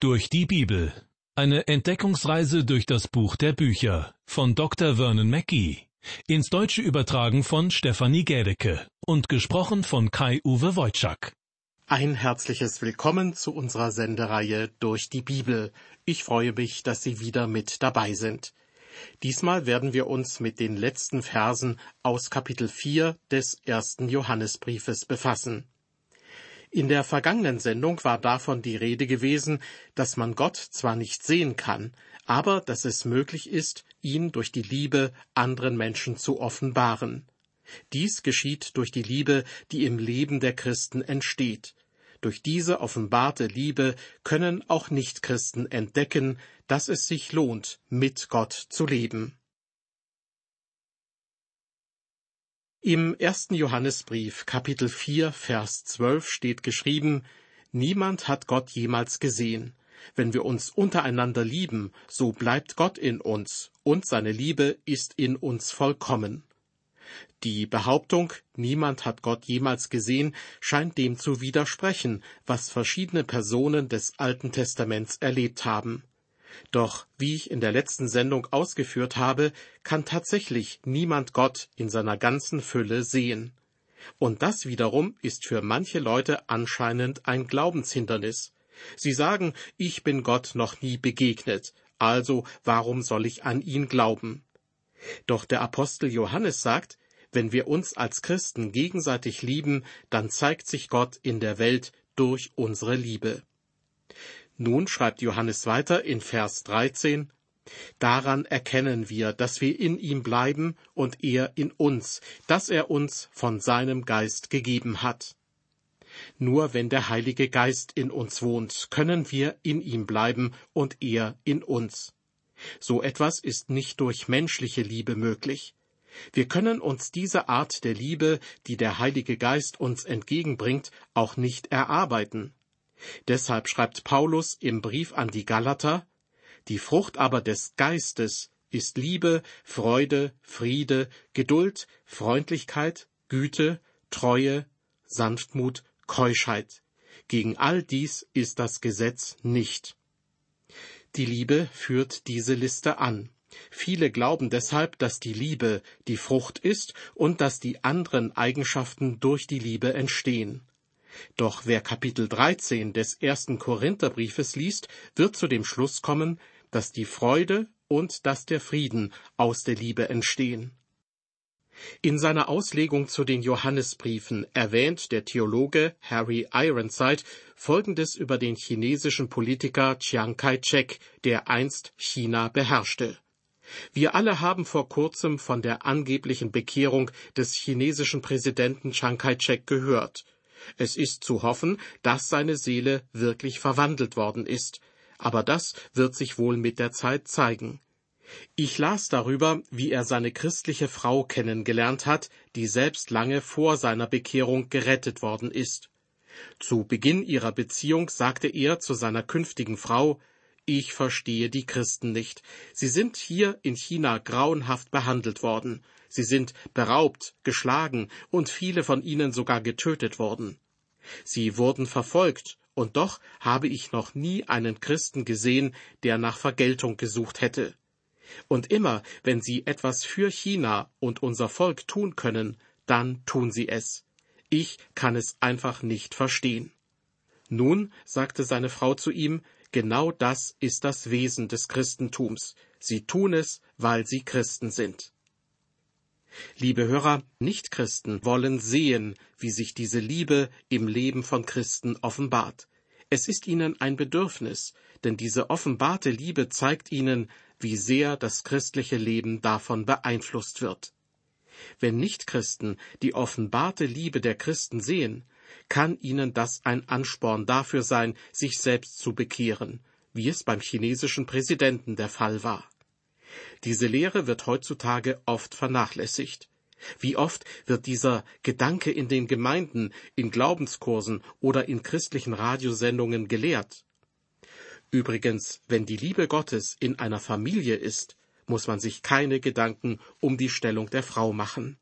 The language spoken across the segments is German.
Durch die Bibel. Eine Entdeckungsreise durch das Buch der Bücher von Dr. Vernon Mackey. Ins Deutsche übertragen von Stefanie Gädecke und gesprochen von Kai-Uwe Wojczak. Ein herzliches Willkommen zu unserer Sendereihe Durch die Bibel. Ich freue mich, dass Sie wieder mit dabei sind. Diesmal werden wir uns mit den letzten Versen aus Kapitel 4 des ersten Johannesbriefes befassen. In der vergangenen Sendung war davon die Rede gewesen, dass man Gott zwar nicht sehen kann, aber dass es möglich ist, ihn durch die Liebe anderen Menschen zu offenbaren. Dies geschieht durch die Liebe, die im Leben der Christen entsteht. Durch diese offenbarte Liebe können auch Nichtchristen entdecken, dass es sich lohnt, mit Gott zu leben. Im ersten Johannesbrief Kapitel 4 Vers 12 steht geschrieben, Niemand hat Gott jemals gesehen. Wenn wir uns untereinander lieben, so bleibt Gott in uns, und seine Liebe ist in uns vollkommen. Die Behauptung, niemand hat Gott jemals gesehen, scheint dem zu widersprechen, was verschiedene Personen des Alten Testaments erlebt haben. Doch, wie ich in der letzten Sendung ausgeführt habe, kann tatsächlich niemand Gott in seiner ganzen Fülle sehen. Und das wiederum ist für manche Leute anscheinend ein Glaubenshindernis. Sie sagen, ich bin Gott noch nie begegnet, also warum soll ich an ihn glauben? Doch der Apostel Johannes sagt, wenn wir uns als Christen gegenseitig lieben, dann zeigt sich Gott in der Welt durch unsere Liebe. Nun schreibt Johannes weiter in Vers 13, Daran erkennen wir, dass wir in ihm bleiben und er in uns, dass er uns von seinem Geist gegeben hat. Nur wenn der Heilige Geist in uns wohnt, können wir in ihm bleiben und er in uns. So etwas ist nicht durch menschliche Liebe möglich. Wir können uns diese Art der Liebe, die der Heilige Geist uns entgegenbringt, auch nicht erarbeiten. Deshalb schreibt Paulus im Brief an die Galater, die Frucht aber des Geistes ist Liebe, Freude, Friede, Geduld, Freundlichkeit, Güte, Treue, Sanftmut, Keuschheit. Gegen all dies ist das Gesetz nicht. Die Liebe führt diese Liste an. Viele glauben deshalb, dass die Liebe die Frucht ist und dass die anderen Eigenschaften durch die Liebe entstehen. Doch wer Kapitel 13 des ersten Korintherbriefes liest, wird zu dem Schluss kommen, dass die Freude und dass der Frieden aus der Liebe entstehen. In seiner Auslegung zu den Johannesbriefen erwähnt der Theologe Harry Ironside Folgendes über den chinesischen Politiker Chiang Kai-shek, der einst China beherrschte. Wir alle haben vor kurzem von der angeblichen Bekehrung des chinesischen Präsidenten Chiang Kai-shek gehört. Es ist zu hoffen, dass seine Seele wirklich verwandelt worden ist, aber das wird sich wohl mit der Zeit zeigen. Ich las darüber, wie er seine christliche Frau kennengelernt hat, die selbst lange vor seiner Bekehrung gerettet worden ist. Zu Beginn ihrer Beziehung sagte er zu seiner künftigen Frau Ich verstehe die Christen nicht. Sie sind hier in China grauenhaft behandelt worden. Sie sind beraubt, geschlagen und viele von ihnen sogar getötet worden. Sie wurden verfolgt, und doch habe ich noch nie einen Christen gesehen, der nach Vergeltung gesucht hätte. Und immer, wenn sie etwas für China und unser Volk tun können, dann tun sie es. Ich kann es einfach nicht verstehen. Nun, sagte seine Frau zu ihm, genau das ist das Wesen des Christentums. Sie tun es, weil sie Christen sind. Liebe Hörer, Nichtchristen wollen sehen, wie sich diese Liebe im Leben von Christen offenbart. Es ist ihnen ein Bedürfnis, denn diese offenbarte Liebe zeigt ihnen, wie sehr das christliche Leben davon beeinflusst wird. Wenn Nichtchristen die offenbarte Liebe der Christen sehen, kann ihnen das ein Ansporn dafür sein, sich selbst zu bekehren, wie es beim chinesischen Präsidenten der Fall war. Diese Lehre wird heutzutage oft vernachlässigt. Wie oft wird dieser Gedanke in den Gemeinden, in Glaubenskursen oder in christlichen Radiosendungen gelehrt? Übrigens, wenn die Liebe Gottes in einer Familie ist, muss man sich keine Gedanken um die Stellung der Frau machen.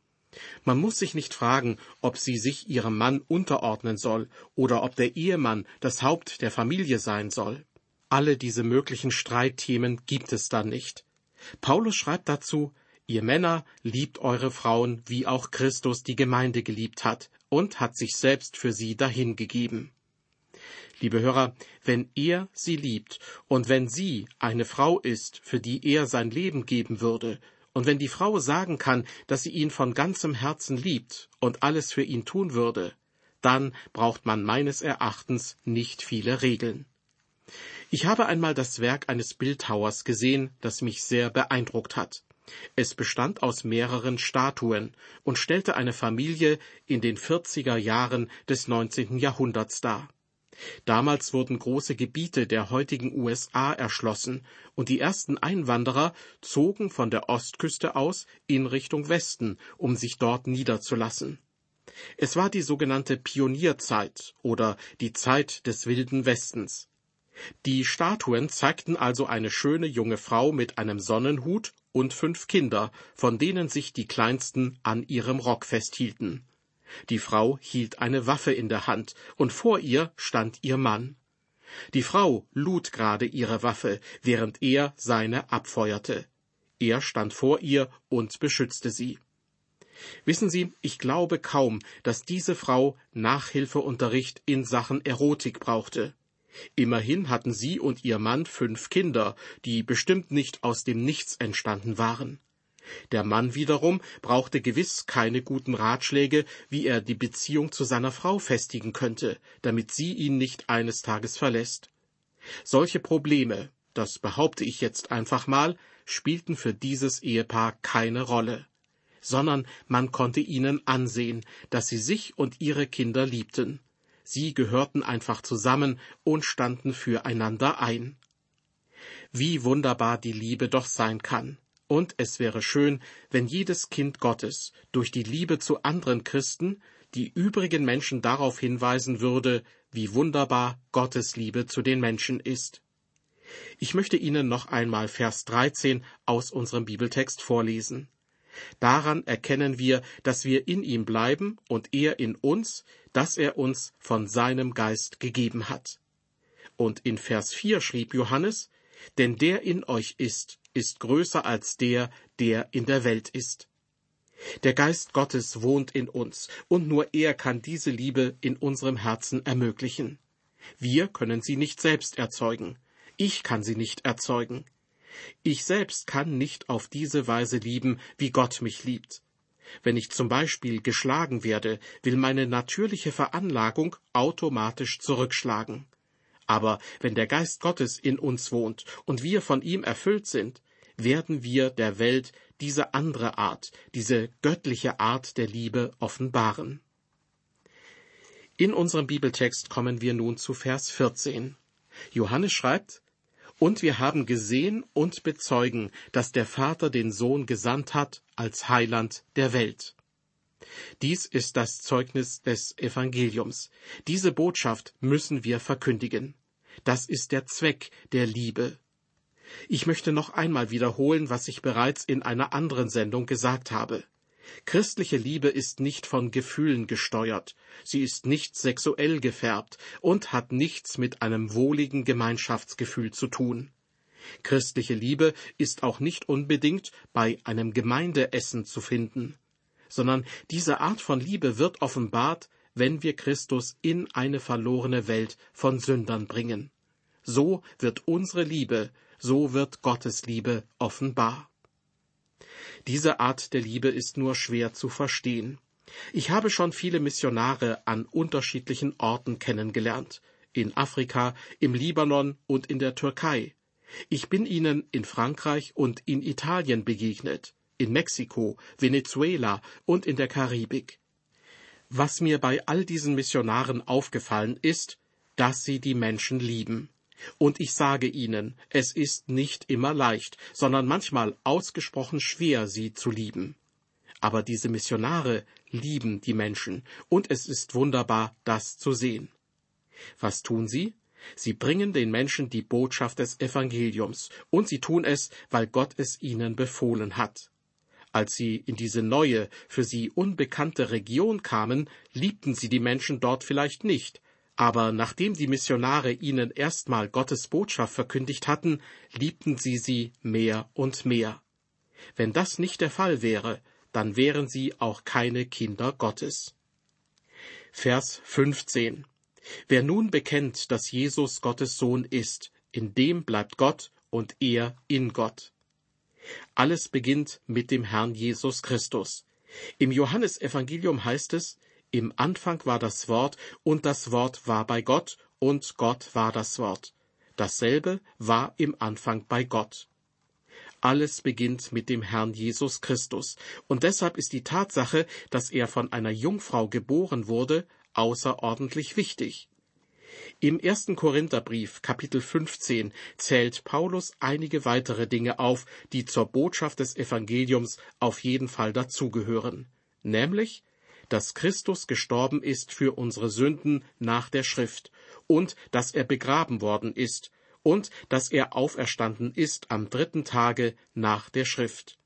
Man muss sich nicht fragen, ob sie sich ihrem Mann unterordnen soll oder ob der Ehemann das Haupt der Familie sein soll. Alle diese möglichen Streitthemen gibt es dann nicht. Paulus schreibt dazu, Ihr Männer liebt eure Frauen, wie auch Christus die Gemeinde geliebt hat und hat sich selbst für sie dahingegeben. Liebe Hörer, wenn er sie liebt und wenn sie eine Frau ist, für die er sein Leben geben würde, und wenn die Frau sagen kann, dass sie ihn von ganzem Herzen liebt und alles für ihn tun würde, dann braucht man meines Erachtens nicht viele Regeln. Ich habe einmal das Werk eines Bildhauers gesehen, das mich sehr beeindruckt hat. Es bestand aus mehreren Statuen und stellte eine Familie in den 40er Jahren des 19. Jahrhunderts dar. Damals wurden große Gebiete der heutigen USA erschlossen und die ersten Einwanderer zogen von der Ostküste aus in Richtung Westen, um sich dort niederzulassen. Es war die sogenannte Pionierzeit oder die Zeit des wilden Westens. Die Statuen zeigten also eine schöne junge Frau mit einem Sonnenhut und fünf Kinder, von denen sich die kleinsten an ihrem Rock festhielten. Die Frau hielt eine Waffe in der Hand, und vor ihr stand ihr Mann. Die Frau lud gerade ihre Waffe, während er seine abfeuerte. Er stand vor ihr und beschützte sie. Wissen Sie, ich glaube kaum, dass diese Frau Nachhilfeunterricht in Sachen Erotik brauchte. Immerhin hatten sie und ihr Mann fünf Kinder, die bestimmt nicht aus dem Nichts entstanden waren. Der Mann wiederum brauchte gewiss keine guten Ratschläge, wie er die Beziehung zu seiner Frau festigen könnte, damit sie ihn nicht eines Tages verlässt. Solche Probleme, das behaupte ich jetzt einfach mal, spielten für dieses Ehepaar keine Rolle, sondern man konnte ihnen ansehen, dass sie sich und ihre Kinder liebten. Sie gehörten einfach zusammen und standen füreinander ein. Wie wunderbar die Liebe doch sein kann. Und es wäre schön, wenn jedes Kind Gottes durch die Liebe zu anderen Christen die übrigen Menschen darauf hinweisen würde, wie wunderbar Gottes Liebe zu den Menschen ist. Ich möchte Ihnen noch einmal Vers 13 aus unserem Bibeltext vorlesen. Daran erkennen wir, dass wir in ihm bleiben und er in uns, dass er uns von seinem Geist gegeben hat. Und in Vers 4 schrieb Johannes, denn der in euch ist, ist größer als der, der in der Welt ist. Der Geist Gottes wohnt in uns, und nur er kann diese Liebe in unserem Herzen ermöglichen. Wir können sie nicht selbst erzeugen. Ich kann sie nicht erzeugen. Ich selbst kann nicht auf diese Weise lieben, wie Gott mich liebt. Wenn ich zum Beispiel geschlagen werde, will meine natürliche Veranlagung automatisch zurückschlagen. Aber wenn der Geist Gottes in uns wohnt und wir von ihm erfüllt sind, werden wir der Welt diese andere Art, diese göttliche Art der Liebe offenbaren. In unserem Bibeltext kommen wir nun zu Vers 14. Johannes schreibt, und wir haben gesehen und bezeugen, dass der Vater den Sohn gesandt hat als Heiland der Welt. Dies ist das Zeugnis des Evangeliums. Diese Botschaft müssen wir verkündigen. Das ist der Zweck der Liebe. Ich möchte noch einmal wiederholen, was ich bereits in einer anderen Sendung gesagt habe. Christliche Liebe ist nicht von Gefühlen gesteuert, sie ist nicht sexuell gefärbt und hat nichts mit einem wohligen Gemeinschaftsgefühl zu tun. Christliche Liebe ist auch nicht unbedingt bei einem Gemeindeessen zu finden, sondern diese Art von Liebe wird offenbart, wenn wir Christus in eine verlorene Welt von Sündern bringen. So wird unsere Liebe, so wird Gottes Liebe offenbar. Diese Art der Liebe ist nur schwer zu verstehen. Ich habe schon viele Missionare an unterschiedlichen Orten kennengelernt, in Afrika, im Libanon und in der Türkei. Ich bin ihnen in Frankreich und in Italien begegnet, in Mexiko, Venezuela und in der Karibik. Was mir bei all diesen Missionaren aufgefallen ist, dass sie die Menschen lieben. Und ich sage Ihnen, es ist nicht immer leicht, sondern manchmal ausgesprochen schwer, sie zu lieben. Aber diese Missionare lieben die Menschen, und es ist wunderbar, das zu sehen. Was tun sie? Sie bringen den Menschen die Botschaft des Evangeliums, und sie tun es, weil Gott es ihnen befohlen hat. Als sie in diese neue, für sie unbekannte Region kamen, liebten sie die Menschen dort vielleicht nicht, Aber nachdem die Missionare ihnen erstmal Gottes Botschaft verkündigt hatten, liebten sie sie mehr und mehr. Wenn das nicht der Fall wäre, dann wären sie auch keine Kinder Gottes. Vers 15 Wer nun bekennt, dass Jesus Gottes Sohn ist, in dem bleibt Gott und er in Gott. Alles beginnt mit dem Herrn Jesus Christus. Im Johannesevangelium heißt es, im Anfang war das Wort, und das Wort war bei Gott, und Gott war das Wort. Dasselbe war im Anfang bei Gott. Alles beginnt mit dem Herrn Jesus Christus, und deshalb ist die Tatsache, dass er von einer Jungfrau geboren wurde, außerordentlich wichtig. Im ersten Korintherbrief, Kapitel 15, zählt Paulus einige weitere Dinge auf, die zur Botschaft des Evangeliums auf jeden Fall dazugehören, nämlich dass Christus gestorben ist für unsere Sünden nach der Schrift und dass er begraben worden ist und dass er auferstanden ist am dritten Tage nach der Schrift.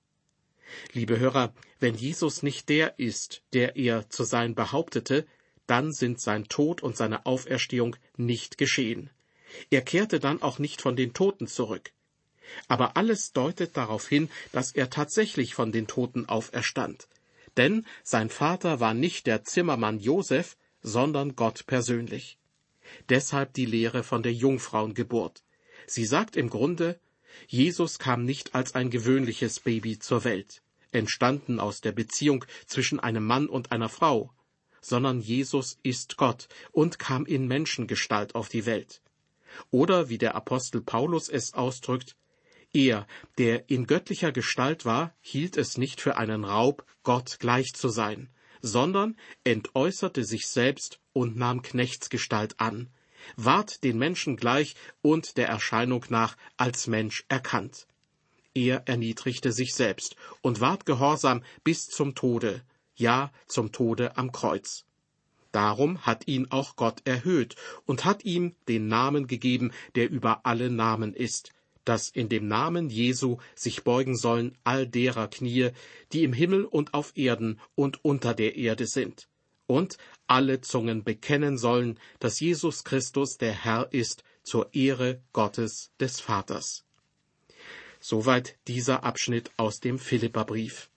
Liebe Hörer, wenn Jesus nicht der ist, der er zu sein behauptete, dann sind sein Tod und seine Auferstehung nicht geschehen. Er kehrte dann auch nicht von den Toten zurück. Aber alles deutet darauf hin, dass er tatsächlich von den Toten auferstand denn sein Vater war nicht der Zimmermann Josef, sondern Gott persönlich. Deshalb die Lehre von der Jungfrauengeburt. Sie sagt im Grunde, Jesus kam nicht als ein gewöhnliches Baby zur Welt, entstanden aus der Beziehung zwischen einem Mann und einer Frau, sondern Jesus ist Gott und kam in Menschengestalt auf die Welt. Oder wie der Apostel Paulus es ausdrückt, er, der in göttlicher Gestalt war, hielt es nicht für einen Raub, Gott gleich zu sein, sondern entäußerte sich selbst und nahm Knechtsgestalt an, ward den Menschen gleich und der Erscheinung nach als Mensch erkannt. Er erniedrigte sich selbst und ward gehorsam bis zum Tode, ja zum Tode am Kreuz. Darum hat ihn auch Gott erhöht und hat ihm den Namen gegeben, der über alle Namen ist, dass in dem Namen Jesu sich beugen sollen all derer Knie, die im Himmel und auf Erden und unter der Erde sind, und alle Zungen bekennen sollen, dass Jesus Christus der Herr ist, zur Ehre Gottes des Vaters. Soweit dieser Abschnitt aus dem Philipperbrief.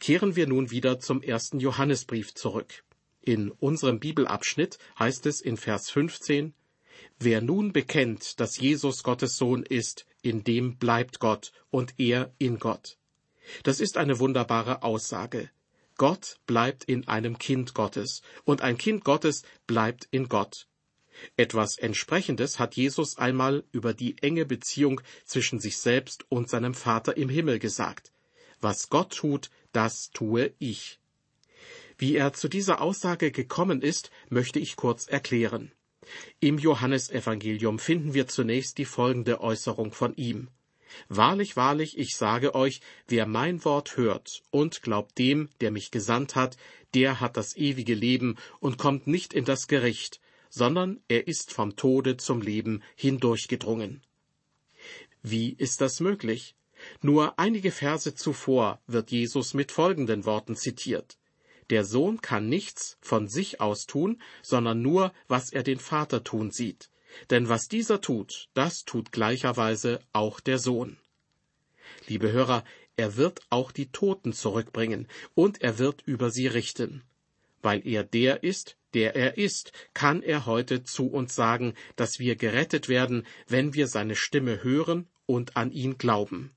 Kehren wir nun wieder zum ersten Johannesbrief zurück. In unserem Bibelabschnitt heißt es in Vers 15, Wer nun bekennt, dass Jesus Gottes Sohn ist, in dem bleibt Gott und er in Gott. Das ist eine wunderbare Aussage. Gott bleibt in einem Kind Gottes und ein Kind Gottes bleibt in Gott. Etwas Entsprechendes hat Jesus einmal über die enge Beziehung zwischen sich selbst und seinem Vater im Himmel gesagt. Was Gott tut, das tue ich. Wie er zu dieser Aussage gekommen ist, möchte ich kurz erklären. Im Johannesevangelium finden wir zunächst die folgende Äußerung von ihm. Wahrlich, wahrlich, ich sage euch, wer mein Wort hört und glaubt dem, der mich gesandt hat, der hat das ewige Leben und kommt nicht in das Gericht, sondern er ist vom Tode zum Leben hindurchgedrungen. Wie ist das möglich? Nur einige Verse zuvor wird Jesus mit folgenden Worten zitiert. Der Sohn kann nichts von sich aus tun, sondern nur, was er den Vater tun sieht. Denn was dieser tut, das tut gleicherweise auch der Sohn. Liebe Hörer, er wird auch die Toten zurückbringen, und er wird über sie richten. Weil er der ist, der er ist, kann er heute zu uns sagen, dass wir gerettet werden, wenn wir seine Stimme hören und an ihn glauben.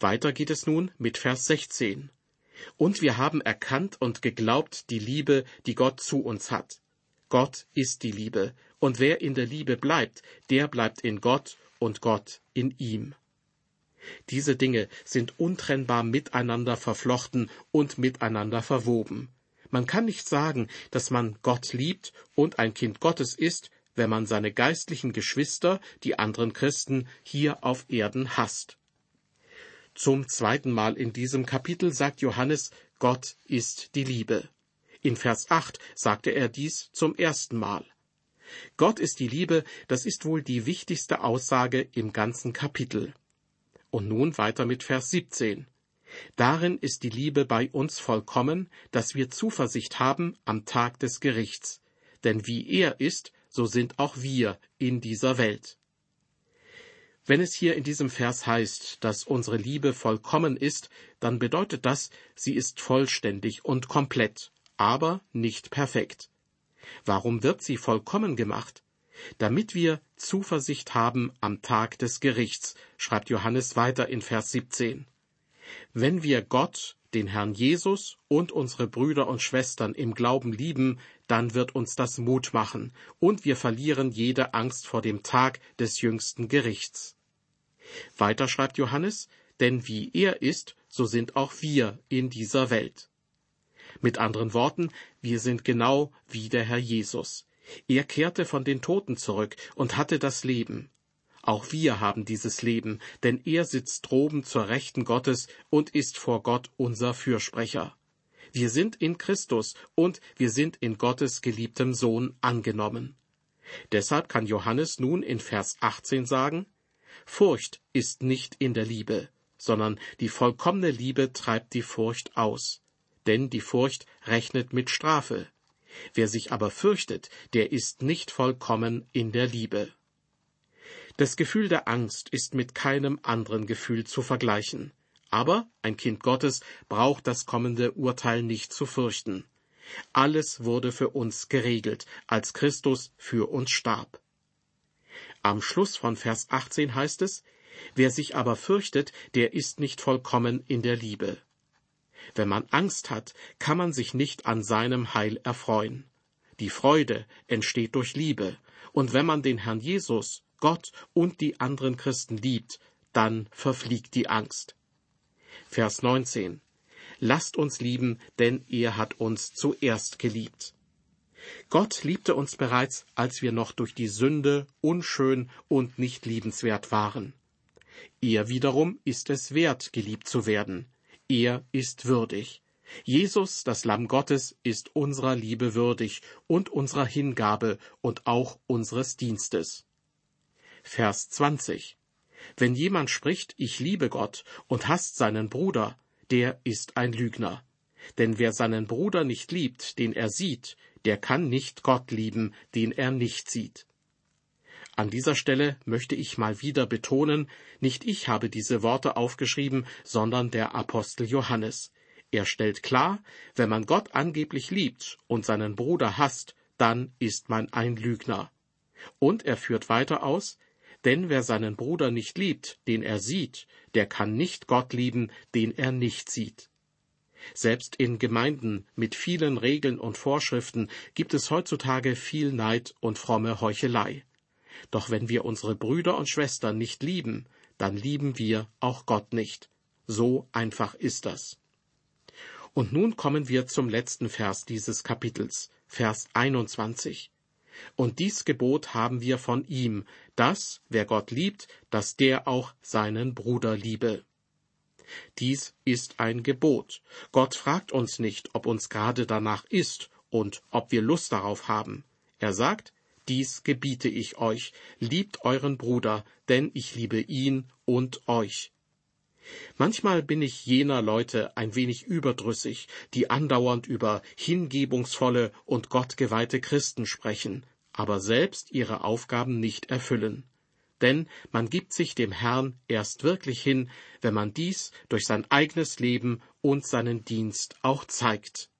Weiter geht es nun mit Vers 16. Und wir haben erkannt und geglaubt die Liebe, die Gott zu uns hat. Gott ist die Liebe, und wer in der Liebe bleibt, der bleibt in Gott und Gott in ihm. Diese Dinge sind untrennbar miteinander verflochten und miteinander verwoben. Man kann nicht sagen, dass man Gott liebt und ein Kind Gottes ist, wenn man seine geistlichen Geschwister, die anderen Christen, hier auf Erden hasst. Zum zweiten Mal in diesem Kapitel sagt Johannes, Gott ist die Liebe. In Vers 8 sagte er dies zum ersten Mal. Gott ist die Liebe, das ist wohl die wichtigste Aussage im ganzen Kapitel. Und nun weiter mit Vers 17. Darin ist die Liebe bei uns vollkommen, dass wir Zuversicht haben am Tag des Gerichts. denn wie er ist, so sind auch wir in dieser Welt. Wenn es hier in diesem Vers heißt, dass unsere Liebe vollkommen ist, dann bedeutet das, sie ist vollständig und komplett, aber nicht perfekt. Warum wird sie vollkommen gemacht? Damit wir Zuversicht haben am Tag des Gerichts, schreibt Johannes weiter in Vers 17. Wenn wir Gott, den Herrn Jesus und unsere Brüder und Schwestern im Glauben lieben, dann wird uns das Mut machen, und wir verlieren jede Angst vor dem Tag des jüngsten Gerichts. Weiter schreibt Johannes, denn wie er ist, so sind auch wir in dieser Welt. Mit anderen Worten, wir sind genau wie der Herr Jesus. Er kehrte von den Toten zurück und hatte das Leben. Auch wir haben dieses Leben, denn er sitzt droben zur Rechten Gottes und ist vor Gott unser Fürsprecher. Wir sind in Christus und wir sind in Gottes geliebtem Sohn angenommen. Deshalb kann Johannes nun in Vers 18 sagen, Furcht ist nicht in der Liebe, sondern die vollkommene Liebe treibt die Furcht aus. Denn die Furcht rechnet mit Strafe. Wer sich aber fürchtet, der ist nicht vollkommen in der Liebe. Das Gefühl der Angst ist mit keinem anderen Gefühl zu vergleichen. Aber ein Kind Gottes braucht das kommende Urteil nicht zu fürchten. Alles wurde für uns geregelt, als Christus für uns starb. Am Schluss von Vers 18 heißt es, Wer sich aber fürchtet, der ist nicht vollkommen in der Liebe. Wenn man Angst hat, kann man sich nicht an seinem Heil erfreuen. Die Freude entsteht durch Liebe, und wenn man den Herrn Jesus, Gott und die anderen Christen liebt, dann verfliegt die Angst. Vers 19 Lasst uns lieben, denn er hat uns zuerst geliebt. Gott liebte uns bereits, als wir noch durch die Sünde unschön und nicht liebenswert waren. Er wiederum ist es wert, geliebt zu werden. Er ist würdig. Jesus, das Lamm Gottes, ist unserer Liebe würdig und unserer Hingabe und auch unseres Dienstes. Vers 20. Wenn jemand spricht, ich liebe Gott und hasst seinen Bruder, der ist ein Lügner. Denn wer seinen Bruder nicht liebt, den er sieht, der kann nicht Gott lieben, den er nicht sieht. An dieser Stelle möchte ich mal wieder betonen, nicht ich habe diese Worte aufgeschrieben, sondern der Apostel Johannes. Er stellt klar, wenn man Gott angeblich liebt und seinen Bruder hasst, dann ist man ein Lügner. Und er führt weiter aus, denn wer seinen Bruder nicht liebt, den er sieht, der kann nicht Gott lieben, den er nicht sieht. Selbst in Gemeinden mit vielen Regeln und Vorschriften gibt es heutzutage viel Neid und fromme Heuchelei. Doch wenn wir unsere Brüder und Schwestern nicht lieben, dann lieben wir auch Gott nicht. So einfach ist das. Und nun kommen wir zum letzten Vers dieses Kapitels, Vers 21. Und dies Gebot haben wir von ihm, dass, wer Gott liebt, dass der auch seinen Bruder liebe. Dies ist ein Gebot. Gott fragt uns nicht, ob uns gerade danach ist und ob wir Lust darauf haben. Er sagt, dies gebiete ich euch, liebt euren Bruder, denn ich liebe ihn und euch. Manchmal bin ich jener Leute ein wenig überdrüssig, die andauernd über hingebungsvolle und gottgeweihte Christen sprechen, aber selbst ihre Aufgaben nicht erfüllen. Denn man gibt sich dem Herrn erst wirklich hin, wenn man dies durch sein eigenes Leben und seinen Dienst auch zeigt.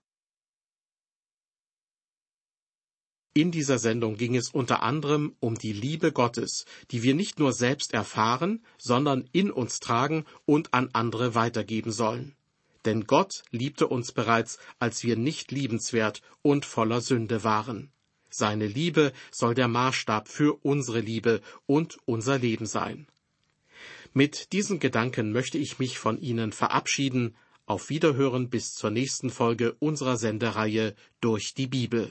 In dieser Sendung ging es unter anderem um die Liebe Gottes, die wir nicht nur selbst erfahren, sondern in uns tragen und an andere weitergeben sollen. Denn Gott liebte uns bereits, als wir nicht liebenswert und voller Sünde waren. Seine Liebe soll der Maßstab für unsere Liebe und unser Leben sein. Mit diesen Gedanken möchte ich mich von Ihnen verabschieden. Auf Wiederhören bis zur nächsten Folge unserer Sendereihe durch die Bibel.